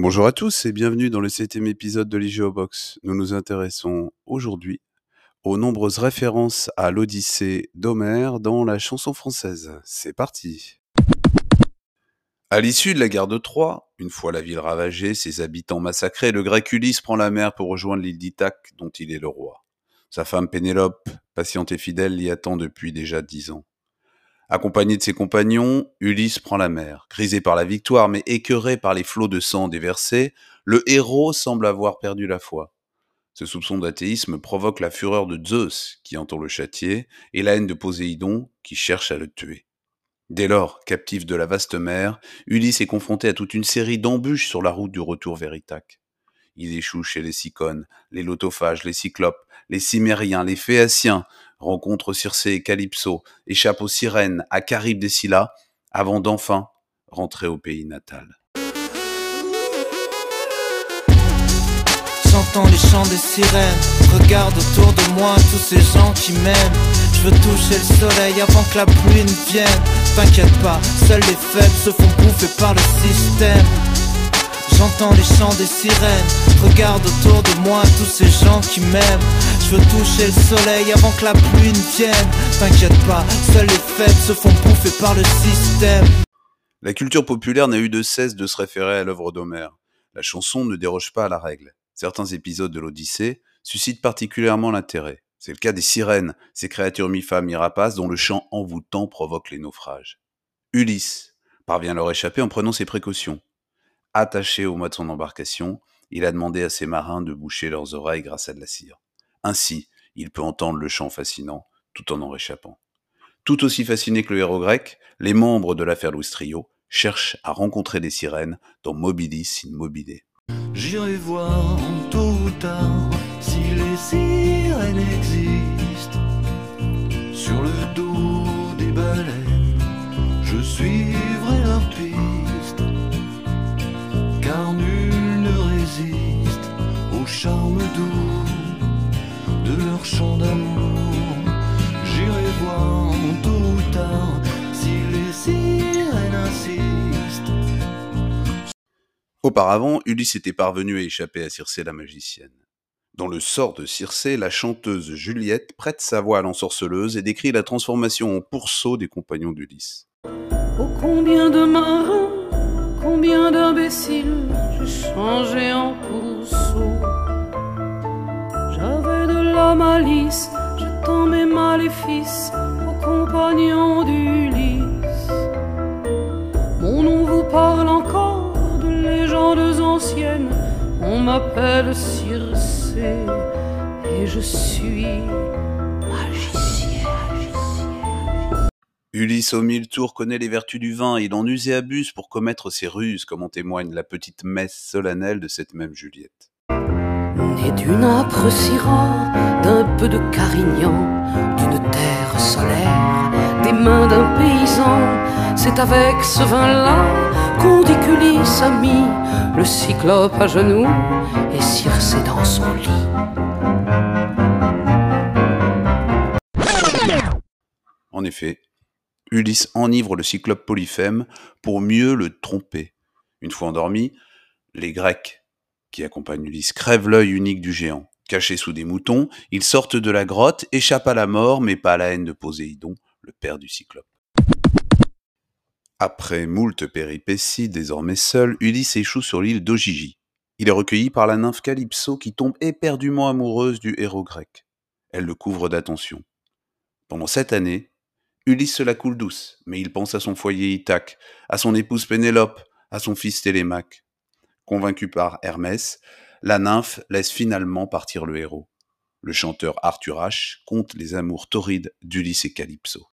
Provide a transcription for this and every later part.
Bonjour à tous et bienvenue dans le septième épisode de l'IGEOBOX. Nous nous intéressons aujourd'hui aux nombreuses références à l'Odyssée d'Homère dans la chanson française. C'est parti À l'issue de la guerre de Troie, une fois la ville ravagée, ses habitants massacrés, le grec Ulysse prend la mer pour rejoindre l'île d'Ithaque dont il est le roi. Sa femme Pénélope, patiente et fidèle, l'y attend depuis déjà dix ans. Accompagné de ses compagnons, Ulysse prend la mer. Grisé par la victoire, mais écœuré par les flots de sang déversés, le héros semble avoir perdu la foi. Ce soupçon d'athéisme provoque la fureur de Zeus, qui entend le châtier, et la haine de Poséidon, qui cherche à le tuer. Dès lors, captif de la vaste mer, Ulysse est confronté à toute une série d'embûches sur la route du retour vers Ithaque. Il échoue chez les Cycones, les Lotophages, les Cyclopes, les Cimériens, les Phéaciens, rencontre Circé et Calypso, échappe aux sirènes, à Caribe des Scylla, avant d'enfin rentrer au pays natal. J'entends les chants des sirènes, regarde autour de moi tous ces gens qui m'aiment. Je veux toucher le soleil avant que la pluie ne vienne. T'inquiète pas, seuls les faibles se font bouffer par le système. J'entends les chants des sirènes, regarde autour de moi tous ces gens qui m'aiment. Toucher le soleil avant la pluie ne. T'inquiète seuls les se font bouffer par le système. La culture populaire n'a eu de cesse de se référer à l'œuvre d'Homère. La chanson ne déroge pas à la règle. Certains épisodes de l'Odyssée suscitent particulièrement l'intérêt. C'est le cas des sirènes, ces créatures mi-femmes, mi-rapaces dont le chant envoûtant provoque les naufrages. Ulysse parvient à leur échapper en prenant ses précautions. Attaché au mât de son embarcation, il a demandé à ses marins de boucher leurs oreilles grâce à de la cire. Ainsi, il peut entendre le chant fascinant tout en en réchappant. Tout aussi fasciné que le héros grec, les membres de l'affaire Louis Trio cherchent à rencontrer des sirènes dans Mobilis in. J'irai voir tôt ou tard si les sirènes existent. Sur le dos des baleines, je suivrai leur piste. Car nul ne résiste au charme doux de leur chant d'amour. J'irai voir tôt ou tard si les sirènes insistent. Auparavant, Ulysse était parvenu à échapper à Circé la magicienne. Dans le sort de Circé, la chanteuse Juliette prête sa voix à l'ensorceleuse et décrit la transformation en pourceau des compagnons d'Ulysse. Oh combien de marins, combien d'imbéciles, j'ai changé en pourceau. La malice, jetant mes maléfices aux compagnons d'Ulysse. Mon nom vous parle encore de légendes anciennes, on m'appelle Circé et je suis. Ulysse au mille tours connaît les vertus du vin, il en use et abuse pour commettre ses ruses, comme en témoigne la petite messe solennelle de cette même Juliette. Né d'une âpre syrah, d'un peu de carignan, d'une terre solaire, des mains d'un paysan, c'est avec ce vin-là qu'on dit qu'Ulysse a mis le cyclope à genoux et Circé dans son lit. En effet, Ulysse enivre le cyclope Polyphème pour mieux le tromper. Une fois endormi, les Grecs qui accompagnent Ulysse crèvent l'œil unique du géant. Cachés sous des moutons, ils sortent de la grotte, échappent à la mort, mais pas à la haine de Poséidon, le père du cyclope. Après moult péripéties, désormais seul, Ulysse échoue sur l'île d'Ogygie. Il est recueilli par la nymphe Calypso qui tombe éperdument amoureuse du héros grec. Elle le couvre d'attention. Pendant cette année, Ulysse se la coule douce, mais il pense à son foyer Ithaque, à son épouse Pénélope, à son fils Télémaque. Convaincu par Hermès, la nymphe laisse finalement partir le héros. Le chanteur Arthur H conte les amours torrides d'Ulysse et Calypso.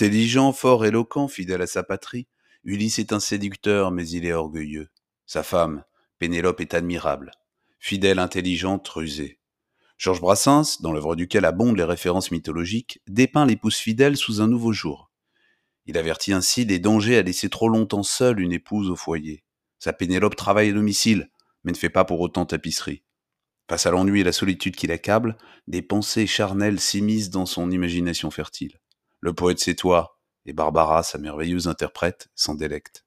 Intelligent, fort, éloquent, fidèle à sa patrie, Ulysse est un séducteur, mais il est orgueilleux. Sa femme, Pénélope, est admirable. Fidèle, intelligente, rusée. Georges Brassens, dans l'œuvre duquel abondent les références mythologiques, dépeint l'épouse fidèle sous un nouveau jour. Il avertit ainsi des dangers à laisser trop longtemps seule une épouse au foyer. Sa Pénélope travaille à domicile, mais ne fait pas pour autant tapisserie. Face à l'ennui et la solitude qui l'accable, des pensées charnelles s'immiscent dans son imagination fertile. Le poète c'est toi, et Barbara, sa merveilleuse interprète, s'en délecte.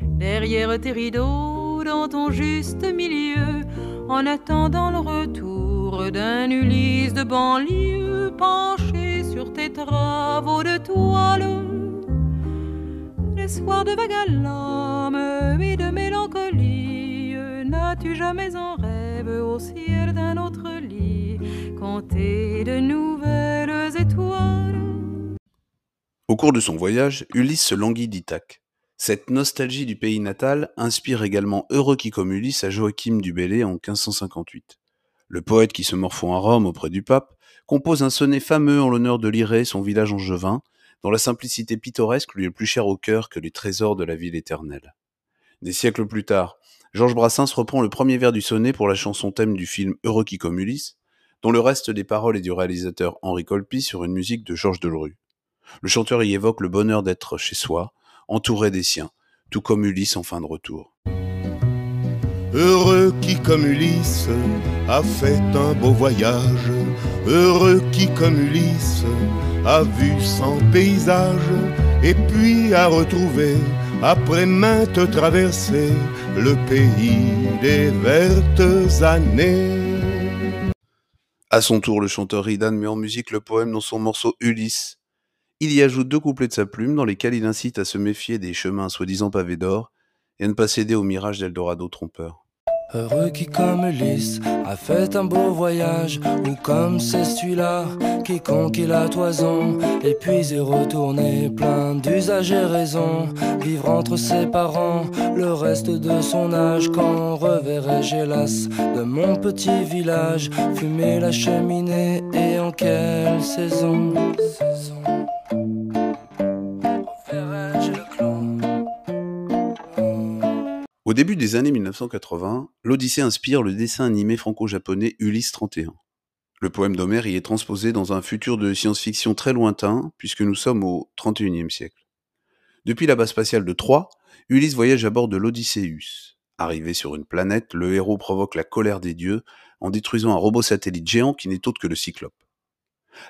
Derrière tes rideaux, dans ton juste milieu, en attendant le retour d'un Ulysse de banlieue penché sur tes travaux de toile. Les soirs de vague et de mélancolie, n'as-tu jamais en rêve au ciel d'un autre lit compté de nouvelles cours de son voyage, Ulysse se languit d'Ithaque. Cette nostalgie du pays natal inspire également Heureux qui comme Ulysse à Joachim du Bellay en 1558. Le poète qui se morfond à Rome auprès du pape compose un sonnet fameux en l'honneur de Lyrée, son village angevin, dont la simplicité pittoresque lui est plus chère au cœur que les trésors de la ville éternelle. Des siècles plus tard, Georges Brassens reprend le premier vers du sonnet pour la chanson thème du film Heureux qui comme Ulysse, dont le reste des paroles est du réalisateur Henri Colpi sur une musique de Georges Delerue. Le chanteur y évoque le bonheur d'être chez soi, entouré des siens, tout comme Ulysse en fin de retour. Heureux qui comme Ulysse a fait un beau voyage, heureux qui comme Ulysse a vu son paysage, et puis a retrouvé, après maintes traversées, le pays des vertes années. À son tour, le chanteur Ridan met en musique le poème dans son morceau Ulysse, il y ajoute deux couplets de sa plume dans lesquels il incite à se méfier des chemins soi-disant pavés d'or et à ne pas céder au mirage d'Eldorado trompeur. Heureux qui comme Ulysse a fait un beau voyage Ou comme c'est celui-là qui conquit la toison Et puis est retourné plein d'usage et raison Vivre entre ses parents le reste de son âge Quand reverrai-je hélas de mon petit village Fumer la cheminée et Au début des années 1980, l'Odyssée inspire le dessin animé franco-japonais Ulysse 31. Le poème d'Homère y est transposé dans un futur de science-fiction très lointain, puisque nous sommes au 31e siècle. Depuis la base spatiale de Troie, Ulysse voyage à bord de l'Odysseus. Arrivé sur une planète, le héros provoque la colère des dieux en détruisant un robot satellite géant qui n'est autre que le Cyclope.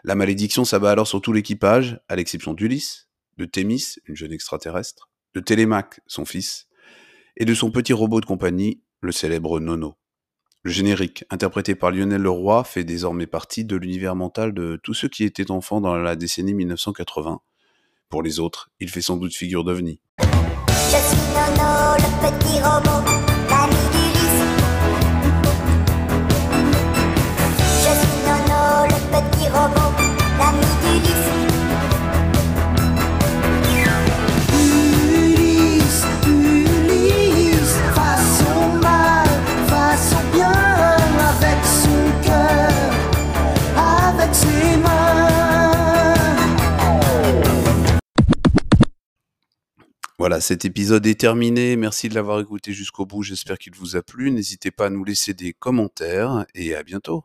La malédiction s'abat alors sur tout l'équipage, à l'exception d'Ulysse, de Thémis, une jeune extraterrestre, de Télémaque, son fils, et de son petit robot de compagnie, le célèbre Nono. Le générique, interprété par Lionel Leroy, fait désormais partie de l'univers mental de tous ceux qui étaient enfants dans la décennie 1980. Pour les autres, il fait sans doute figure d'ovni. Je Cet épisode est terminé. Merci de l'avoir écouté jusqu'au bout. J'espère qu'il vous a plu. N'hésitez pas à nous laisser des commentaires et à bientôt.